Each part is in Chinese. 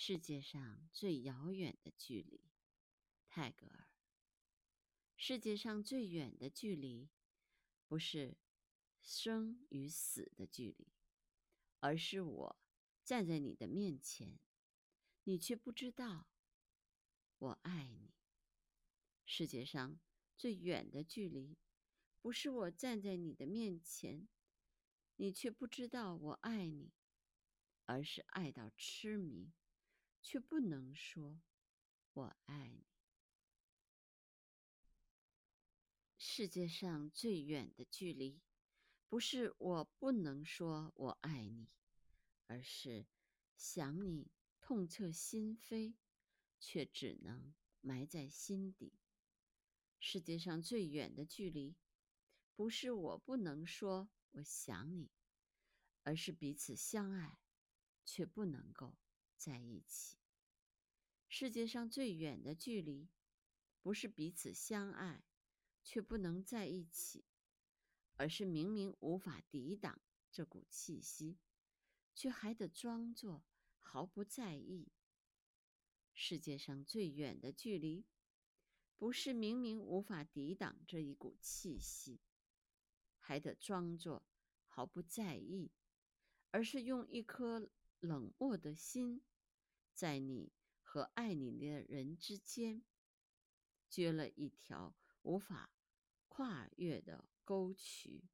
世界上最遥远的距离，泰戈尔。世界上最远的距离，不是生与死的距离，而是我站在你的面前，你却不知道我爱你。世界上最远的距离，不是我站在你的面前，你却不知道我爱你，而是爱到痴迷。却不能说“我爱你”。世界上最远的距离，不是我不能说我爱你，而是想你痛彻心扉，却只能埋在心底。世界上最远的距离，不是我不能说我想你，而是彼此相爱，却不能够。在一起。世界上最远的距离，不是彼此相爱却不能在一起，而是明明无法抵挡这股气息，却还得装作毫不在意。世界上最远的距离，不是明明无法抵挡这一股气息，还得装作毫不在意，而是用一颗冷漠的心。在你和爱你的人之间，掘了一条无法跨越的沟渠。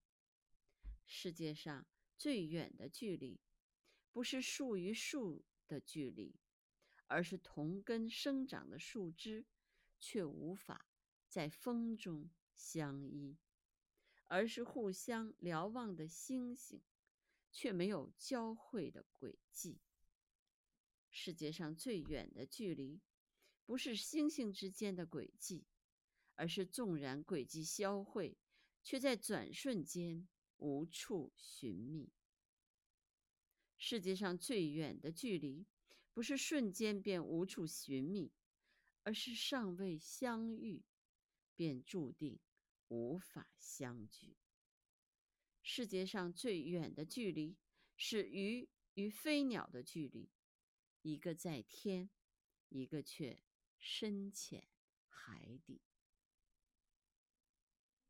世界上最远的距离，不是树与树的距离，而是同根生长的树枝，却无法在风中相依；而是互相瞭望的星星，却没有交汇的轨迹。世界上最远的距离，不是星星之间的轨迹，而是纵然轨迹消汇，却在转瞬间无处寻觅。世界上最远的距离，不是瞬间便无处寻觅，而是尚未相遇，便注定无法相聚。世界上最远的距离，是鱼与飞鸟的距离。一个在天，一个却深潜海底。